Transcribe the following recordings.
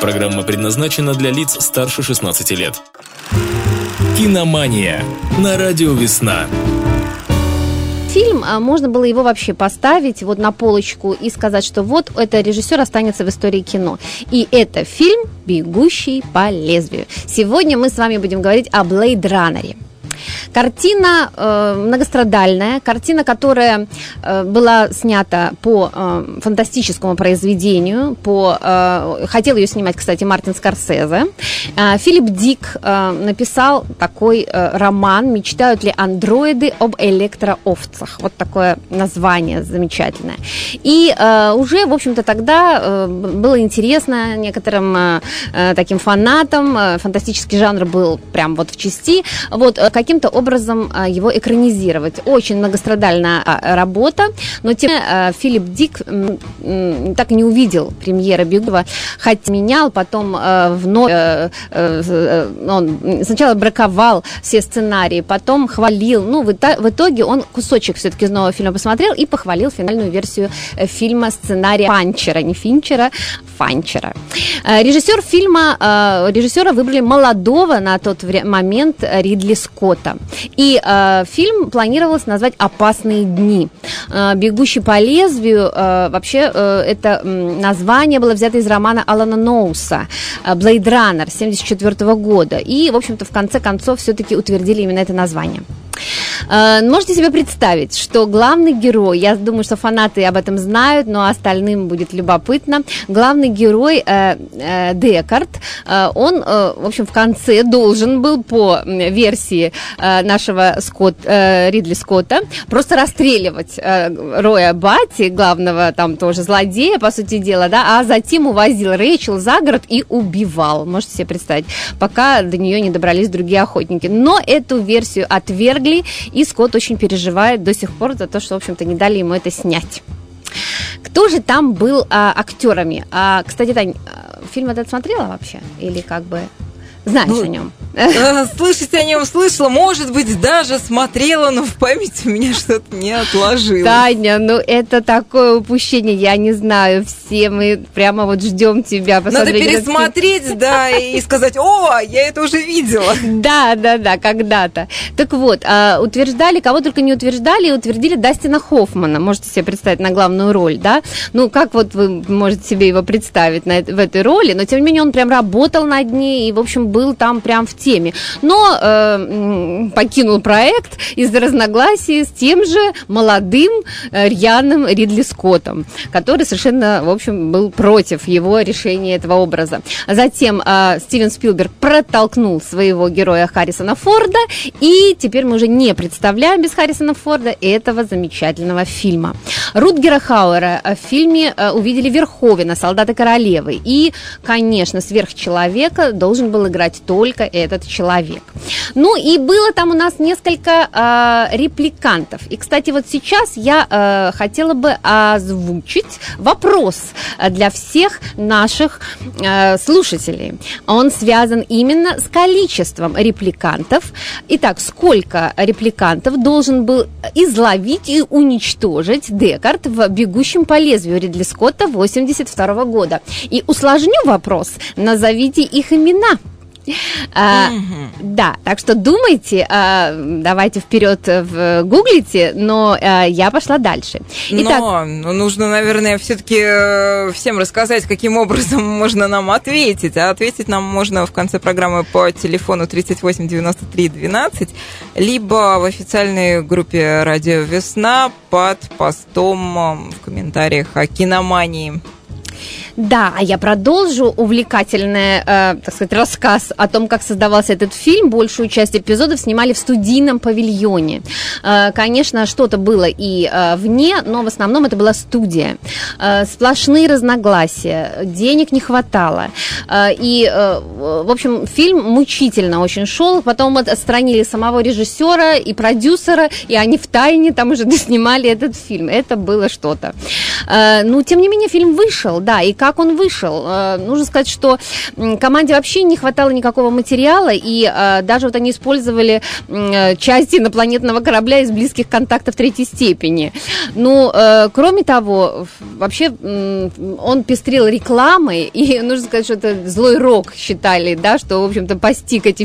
Программа предназначена для лиц старше 16 лет. Киномания на радио «Весна». Фильм, а можно было его вообще поставить вот на полочку и сказать, что вот это режиссер останется в истории кино. И это фильм «Бегущий по лезвию». Сегодня мы с вами будем говорить о Блейд Раннере. Картина э, многострадальная, картина, которая э, была снята по э, фантастическому произведению, по, э, хотел ее снимать, кстати, Мартин Скорсезе. Э, Филипп Дик э, написал такой э, роман «Мечтают ли андроиды об электроовцах». Вот такое название замечательное. И э, уже, в общем-то, тогда э, было интересно некоторым э, э таким фанатам, э, фантастический жанр был прям вот в части, вот э, каким-то образом а, его экранизировать. Очень многострадальная а, работа, но тем а, Филипп Дик так и не увидел премьеры Бегова, хотя менял, потом вновь э, э, он сначала браковал все сценарии, потом хвалил. Ну, в итоге он кусочек все-таки из нового фильма посмотрел и похвалил финальную версию э, фильма сценария Фанчера, не Финчера, Фанчера. Режиссер фильма, режиссера выбрали молодого на тот момент Ридли Скотта. И э, фильм планировалось назвать «Опасные дни». Э, «Бегущий по лезвию» э, вообще э, это название было взято из романа Алана Ноуса «Блейд Раннер» 1974 года. И, в общем-то, в конце концов все-таки утвердили именно это название. Э, можете себе представить, что главный герой, я думаю, что фанаты об этом знают, но остальным будет любопытно, главный герой э, э, Декарт, он, в общем, в конце должен был по версии нашего Скотт, Ридли Скотта просто расстреливать Роя Бати, главного там тоже злодея, по сути дела, да, а затем увозил Рэйчел за город и убивал, можете себе представить, пока до нее не добрались другие охотники. Но эту версию отвергли, и Скотт очень переживает до сих пор за то, что, в общем-то, не дали ему это снять. Кто же там был а, актерами? А, кстати, Тань, а, фильм этот смотрела вообще? Или как бы знаешь ну, о нем? Слышать о нем слышала, может быть, даже смотрела, но в памяти у меня что-то не отложилось. Таня, ну это такое упущение, я не знаю, все мы прямо вот ждем тебя. Надо пересмотреть, да, и сказать, о, я это уже видела. Да, да, да, когда-то. Так вот, а, утверждали, кого только не утверждали, утвердили Дастина Хоффмана, можете себе представить, на главную роль, да? Ну, как вот вы можете себе его представить в этой роли, но тем не менее он прям работал над ней и, в общем, был там прям в теме. Но э, покинул проект из-за разногласий с тем же молодым э, рьяным Ридли Скоттом, который совершенно, в общем, был против его решения этого образа. Затем э, Стивен Спилберг протолкнул своего героя Харрисона Форда, и теперь мы уже не представляем без Харрисона Форда этого замечательного фильма. Рутгера Хауэра в фильме э, увидели Верховина, солдаты королевы. И, конечно, сверхчеловека должен был играть только этот человек. Ну и было там у нас несколько э, репликантов. И, кстати, вот сейчас я э, хотела бы озвучить вопрос для всех наших э, слушателей. Он связан именно с количеством репликантов. Итак, сколько репликантов должен был изловить и уничтожить Декарт в «Бегущем по лезвию» Ридли Скотта 82 года? И усложню вопрос. Назовите их имена. А, Да, так что думайте, а, давайте вперед в гуглите, но а, я пошла дальше. Итак, но ну, нужно, наверное, все-таки э, всем рассказать, каким образом можно нам ответить. А ответить нам можно в конце программы по телефону 38 93 12, либо в официальной группе «Радио Весна» под постом в комментариях о киномании. Да, а я продолжу увлекательный, э, так сказать, рассказ о том, как создавался этот фильм. Большую часть эпизодов снимали в студийном павильоне. Э, конечно, что-то было и э, вне, но в основном это была студия. Э, сплошные разногласия, денег не хватало. Э, и, э, в общем, фильм мучительно очень шел. Потом отстранили самого режиссера и продюсера, и они в тайне там уже доснимали этот фильм. Это было что-то. Э, ну, тем не менее, фильм вышел, да, и как как он вышел. Э, нужно сказать, что команде вообще не хватало никакого материала, и э, даже вот они использовали части инопланетного корабля из близких контактов третьей степени. Ну, кроме того, вообще он пестрил рекламой, и нужно сказать, что это злой рок считали, да, что, в общем-то, постиг эти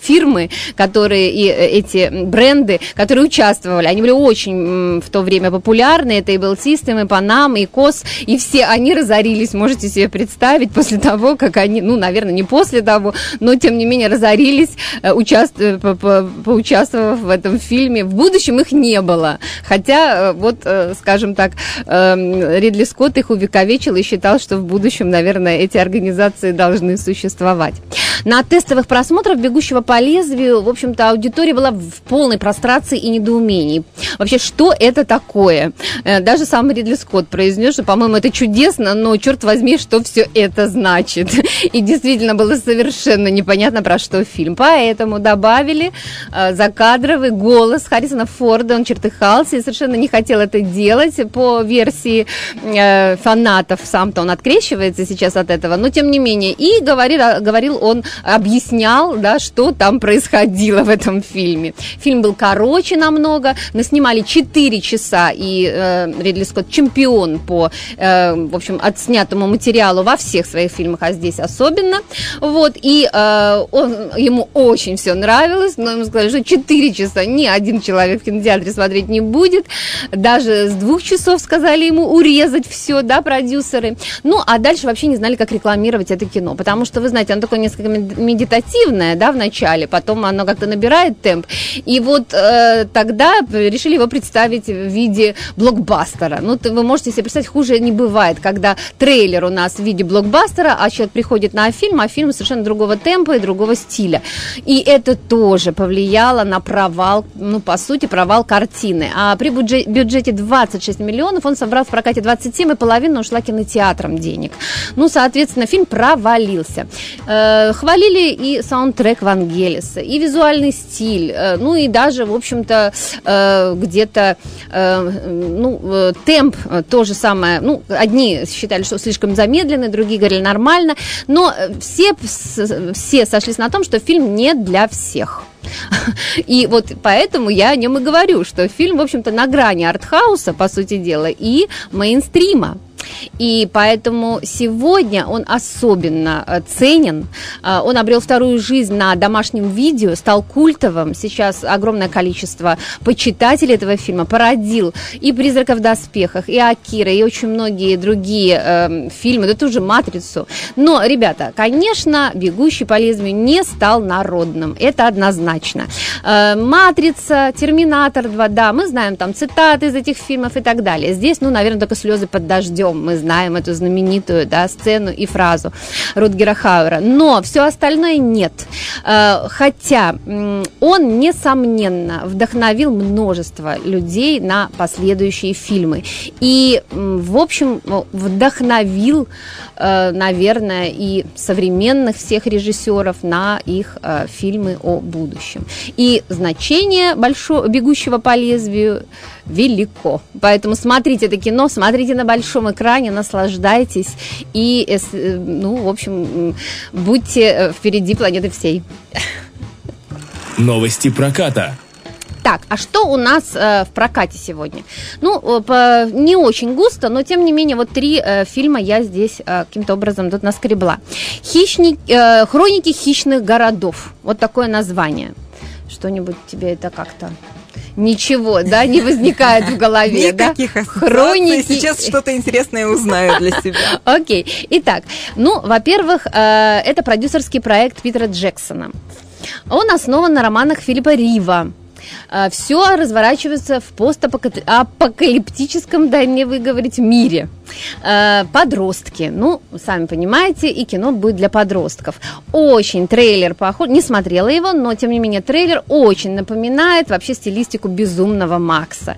фирмы, которые и эти бренды, которые участвовали. Они были очень в то время популярны. Это и был System, и Panam, и COS, и все они разорились, можете себе представить, после того, как они, ну, наверное, не после того, но, тем не менее, разорились, э, участвуя, по, по, поучаствовав в этом фильме. В будущем их не было. Хотя, э, вот, э, скажем так, эм, Ридли Скотт их увековечил и считал, что в будущем, наверное, эти организации должны существовать. На тестовых просмотрах «Бегущего по лезвию», в общем-то, аудитория была в полной прострации и недоумении. Вообще, что это такое? Э, даже сам Ридли Скотт произнес, что, по-моему, это чудесно, но, черт возьми, что все это значит. И действительно было совершенно непонятно, про что фильм. Поэтому добавили э, закадровый голос Харрисона Форда. Он чертыхался и совершенно не хотел это делать по версии э, фанатов. Сам-то он открещивается сейчас от этого, но тем не менее. И говорил, говорил он объяснял, да, что там происходило в этом фильме. Фильм был короче намного, но снимали 4 часа, и э, Ридли Скотт чемпион по, э, в общем, отснятому материалу во всех своих фильмах, а здесь особенно. Вот, и э, он, ему очень все нравилось, но ему сказали, что 4 часа ни один человек в кинотеатре смотреть не будет. Даже с двух часов сказали ему урезать все, да, продюсеры. Ну, а дальше вообще не знали, как рекламировать это кино, потому что, вы знаете, оно такое несколько медитативное, да, в начале, потом оно как-то набирает темп. И вот э, тогда решили его представить в виде блокбастера. Ну, вы можете себе представить, хуже не бывает, когда трейлер у нас в виде блокбастера, а человек приходит на фильм, а фильм совершенно другого темпа и другого стиля. И это тоже повлияло на провал, ну, по сути, провал картины. А при бюджете 26 миллионов он собрал в прокате 27, и половина ушла кинотеатрам денег. Ну, соответственно, фильм провалился. Э, хвалили и саундтрек Вангелиса, и визуальный стиль, э, ну и даже, в общем-то, э, где-то, э, ну, темп то же самое, ну, одни считали, что слишком замедленный, другие говорили нормально, но все, все сошлись на том, что фильм не для всех. И вот поэтому я о нем и говорю, что фильм, в общем-то, на грани артхауса, по сути дела, и мейнстрима. И поэтому сегодня он особенно э, ценен. Э, он обрел вторую жизнь на домашнем видео, стал культовым. Сейчас огромное количество почитателей этого фильма породил и «Призрака в доспехах», и «Акира», и очень многие другие э, фильмы, да тоже «Матрицу». Но, ребята, конечно, «Бегущий по лезвию» не стал народным. Это однозначно. Э, «Матрица», «Терминатор 2», да, мы знаем там цитаты из этих фильмов и так далее. Здесь, ну, наверное, только слезы под дождем мы знаем эту знаменитую да, сцену и фразу Рутгера Хауэра. Но все остальное нет. Э, хотя он, несомненно, вдохновил множество людей на последующие фильмы. И, в общем, вдохновил, э, наверное, и современных всех режиссеров на их э, фильмы о будущем. И значение большого «Бегущего по лезвию» велико. Поэтому смотрите это кино, смотрите на большом экране, наслаждайтесь и, э, э, ну, в общем, будьте э, впереди планеты всей. Новости проката. Так, а что у нас э, в прокате сегодня? Ну, по, не очень густо, но тем не менее, вот три э, фильма я здесь э, каким-то образом тут наскребла. Хищник, э, Хроники хищных городов. Вот такое название. Что-нибудь тебе это как-то ничего, да, не возникает в голове, да? Никаких Хроники. Сейчас что-то интересное узнаю для себя. Окей. Итак, ну, во-первых, э, это продюсерский проект Питера Джексона. Он основан на романах Филиппа Рива. Э, Все разворачивается в постапокалиптическом, дай мне выговорить, мире. Э, подростки. Ну, сами понимаете, и кино будет для подростков. Очень трейлер похож. Не смотрела его, но тем не менее трейлер очень напоминает вообще стилистику безумного Макса.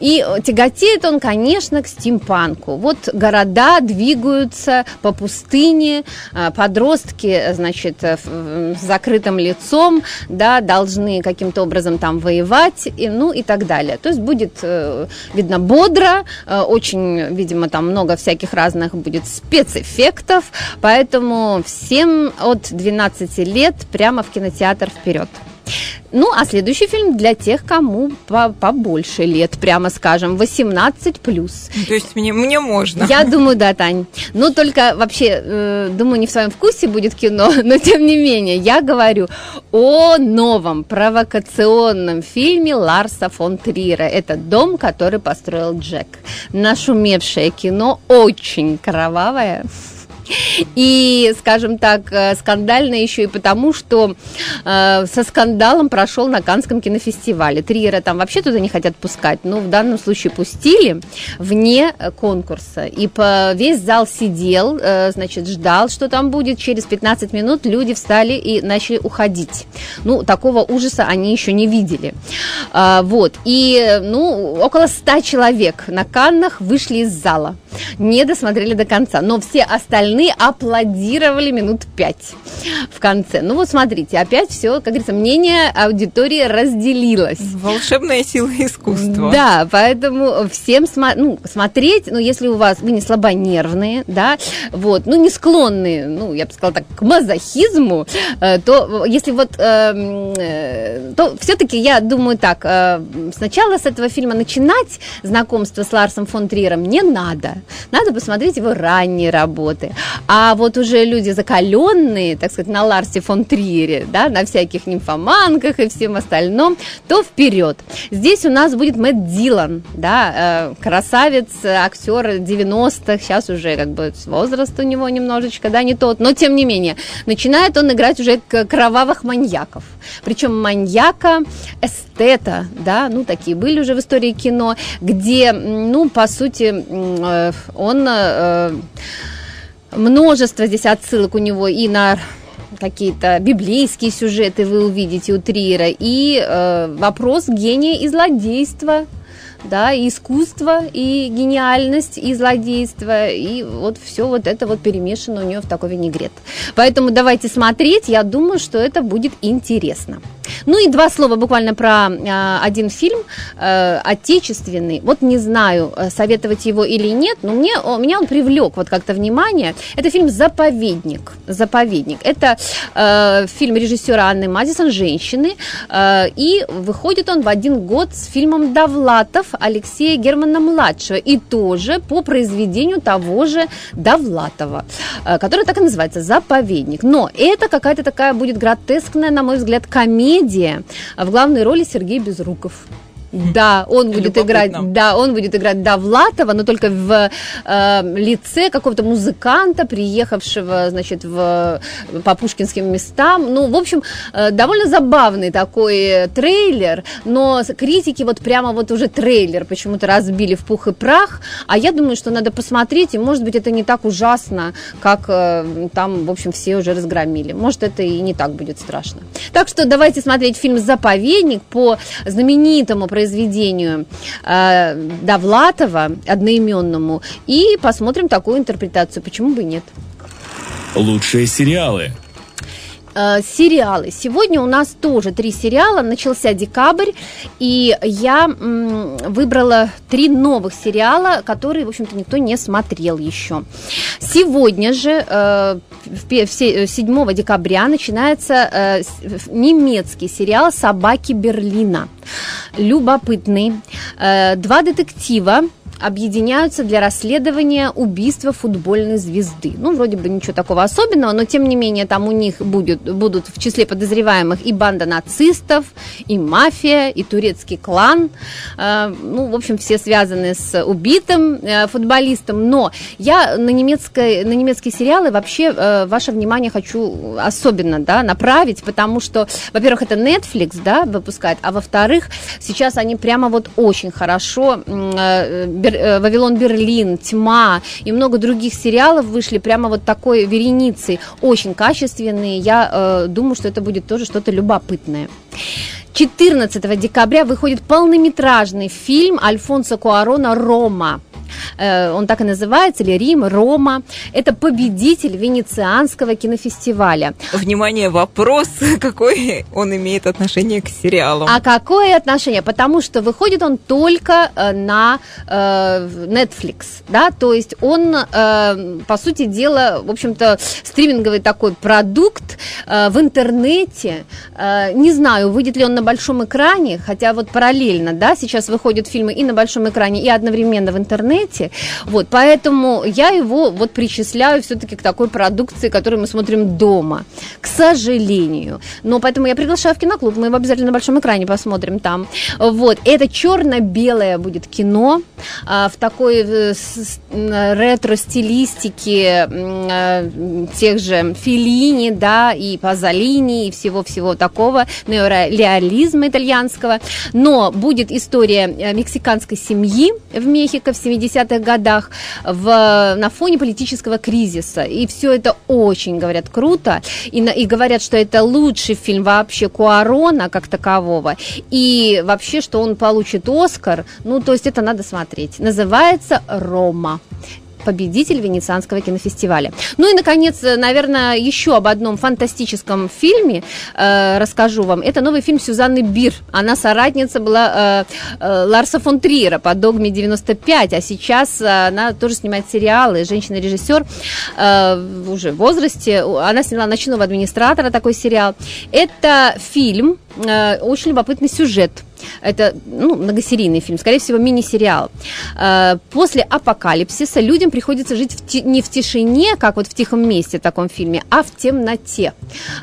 И тяготеет он, конечно, к стимпанку. Вот города двигаются по пустыне, э, подростки, значит, с закрытым лицом, да, должны каким-то образом там воевать, и, ну и так далее. То есть будет, э, видно, бодро, очень, видимо, там много всяких разных будет спецэффектов, поэтому всем от 12 лет прямо в кинотеатр вперед. Ну, а следующий фильм для тех, кому по побольше лет, прямо скажем, 18 плюс. То есть мне, мне можно. Я думаю, да, Тань. Но только вообще, э, думаю, не в своем вкусе будет кино, но тем не менее, я говорю о новом провокационном фильме Ларса фон Трира. Это «Дом, который построил Джек». Нашумевшее кино, очень кровавое. И, скажем так, э, скандально еще и потому, что э, со скандалом прошел на Канском кинофестивале. Триера там вообще туда не хотят пускать, но в данном случае пустили вне конкурса. И по, весь зал сидел, э, значит, ждал, что там будет. Через 15 минут люди встали и начали уходить. Ну, такого ужаса они еще не видели. А, вот. И, ну, около 100 человек на Каннах вышли из зала. Не досмотрели до конца. Но все остальные остальные аплодировали минут пять в конце. Ну вот смотрите, опять все, как говорится, мнение аудитории разделилось. Волшебная сила искусства. Да, поэтому всем смо- ну, смотреть, ну если у вас, вы не слабонервные, да, вот, ну не склонные, ну я бы сказала так, к мазохизму, э, то если вот, э, э, то все-таки я думаю так, э, сначала с этого фильма начинать знакомство с Ларсом фон Триером не надо. Надо посмотреть его ранние работы. А вот уже люди закаленные, так сказать, на Ларсе фон Триере, да, на всяких нимфоманках и всем остальном, то вперед. Здесь у нас будет Мэтт Дилан, да, э, красавец, актер 90-х, сейчас уже как бы возраст у него немножечко, да, не тот, но тем не менее, начинает он играть уже кровавых маньяков. Причем маньяка, эстета, да, ну, такие были уже в истории кино, где, ну, по сути, э, он э, множество здесь отсылок у него и на какие-то библейские сюжеты вы увидите у Триера, и э, вопрос гения и злодейства, да, и искусство, и гениальность, и злодейство, и вот все вот это вот перемешано у нее в такой винегрет. Поэтому давайте смотреть, я думаю, что это будет интересно. Ну и два слова буквально про э, один фильм э, отечественный. Вот не знаю, э, советовать его или нет, но мне, о, меня он привлек вот как-то внимание. Это фильм «Заповедник». «Заповедник». Это э, фильм режиссера Анны Мазисон «Женщины». Э, и выходит он в один год с фильмом «Довлатов» Алексея Германа-младшего. И тоже по произведению того же Довлатова, э, который так и называется «Заповедник». Но это какая-то такая будет гротескная, на мой взгляд, комедия, комедия. В главной роли Сергей Безруков. Да, он будет играть, да, он будет играть Довлатова, но только в э, лице какого-то музыканта, приехавшего, значит, в, по пушкинским местам. Ну, в общем, э, довольно забавный такой трейлер, но критики вот прямо вот уже трейлер почему-то разбили в пух и прах, а я думаю, что надо посмотреть, и может быть это не так ужасно, как э, там, в общем, все уже разгромили. Может это и не так будет страшно. Так что давайте смотреть фильм «Заповедник» по знаменитому произведению э, Довлатова, одноименному, и посмотрим такую интерпретацию. Почему бы нет? Лучшие сериалы – Э, сериалы. Сегодня у нас тоже три сериала. Начался декабрь, и я м, выбрала три новых сериала, которые, в общем-то, никто не смотрел еще. Сегодня же, э, в, в, 7 декабря, начинается э, немецкий сериал «Собаки Берлина». Любопытный. Э, два детектива объединяются для расследования убийства футбольной звезды. Ну, вроде бы ничего такого особенного, но тем не менее там у них будет, будут в числе подозреваемых и банда нацистов, и мафия, и турецкий клан. Э, ну, в общем, все связаны с убитым э, футболистом. Но я на, немецкой, на немецкие сериалы вообще э, ваше внимание хочу особенно да, направить, потому что, во-первых, это Netflix да, выпускает, а во-вторых, сейчас они прямо вот очень хорошо Бер, э, Вавилон Берлин, Тьма и много других сериалов вышли прямо вот такой вереницей, очень качественные. Я э, думаю, что это будет тоже что-то любопытное. 14 декабря выходит полнометражный фильм Альфонсо Куарона «Рома». Э, он так и называется, или Рим, Рома. Это победитель Венецианского кинофестиваля. Внимание, вопрос, какой он имеет отношение к сериалам. А какое отношение? Потому что выходит он только э, на э, Netflix, да, то есть он, по сути дела, в общем-то, стриминговый такой продукт в интернете. Не знаю, выйдет ли он на большом экране, хотя вот параллельно, да, сейчас выходят фильмы и на большом экране, и одновременно в интернете. Вот, поэтому я его вот причисляю все-таки к такой продукции, которую мы смотрим дома, к сожалению. Но поэтому я приглашаю в киноклуб, мы его обязательно на большом экране посмотрим там. Вот, это черно-белое будет кино а, в такой э, ретро-стилистике э, тех же Филини, да, и Пазолини, и всего-всего такого, неореализма итальянского. Но будет история э, мексиканской семьи в Мехико в 70-х годах в, на фоне политического кризиса. И все это очень, говорят, круто. И, и говорят, что это лучший фильм вообще Куарона как такового. И вообще, что он получит Оскар. Ну, то есть это надо смотреть. Называется «Рома» победитель Венецианского кинофестиваля. Ну и, наконец, э, наверное, еще об одном фантастическом фильме э, расскажу вам. Это новый фильм Сюзанны Бир. Она соратница была э, э, Ларса фон Триера по «Догме 95», а сейчас э, она тоже снимает сериалы. Женщина-режиссер э, уже в возрасте. Она сняла «Ночного администратора», такой сериал. Это фильм, э, очень любопытный сюжет. Это ну, многосерийный фильм, скорее всего, мини-сериал. Э, После апокалипсиса людям приходится жить в ти- не в тишине, как вот в тихом месте в таком фильме, а в темноте.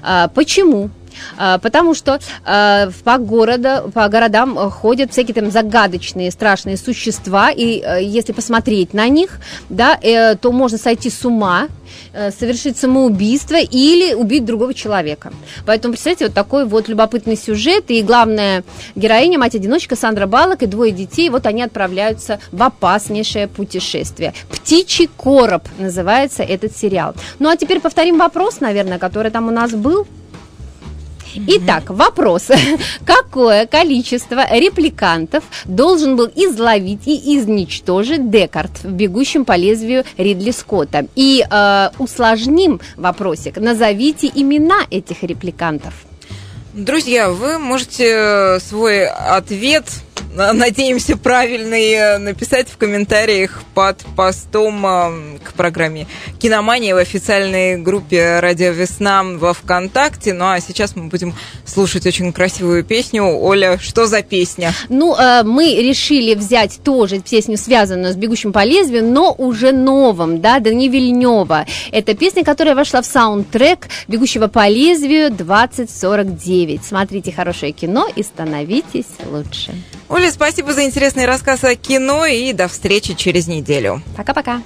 Э, Почему? Э, Потому что э, по, города, по городам ходят всякие там загадочные, страшные существа, и э, если посмотреть на них, да, э, то можно сойти с ума, э, совершить самоубийство или убить другого человека. Поэтому, представьте, вот такой вот любопытный сюжет, и главная героиня, мать-одиночка Сандра Балок и двое детей, вот они отправляются в опаснейшее путешествие. «Птичий короб» называется этот сериал. Ну, а теперь повторим вопрос, наверное, который там у нас был. Итак, вопрос. Какое количество репликантов должен был изловить и изничтожить Декарт в «Бегущем по лезвию» Ридли Скотта? И э, усложним вопросик. Назовите имена этих репликантов. Друзья, вы можете э, свой ответ, надеемся, правильный, э, написать в комментариях под постом э, к программе «Киномания» в официальной группе «Радио Весна» во ВКонтакте. Ну а сейчас мы будем слушать очень красивую песню. Оля, что за песня? Ну, э, мы решили взять тоже песню, связанную с «Бегущим по лезвию», но уже новым, да, Дани Вильнева. Это песня, которая вошла в саундтрек «Бегущего по лезвию 2049». Смотрите хорошее кино и становитесь лучше. Оля, спасибо за интересный рассказ о кино и до встречи через неделю. Пока-пока.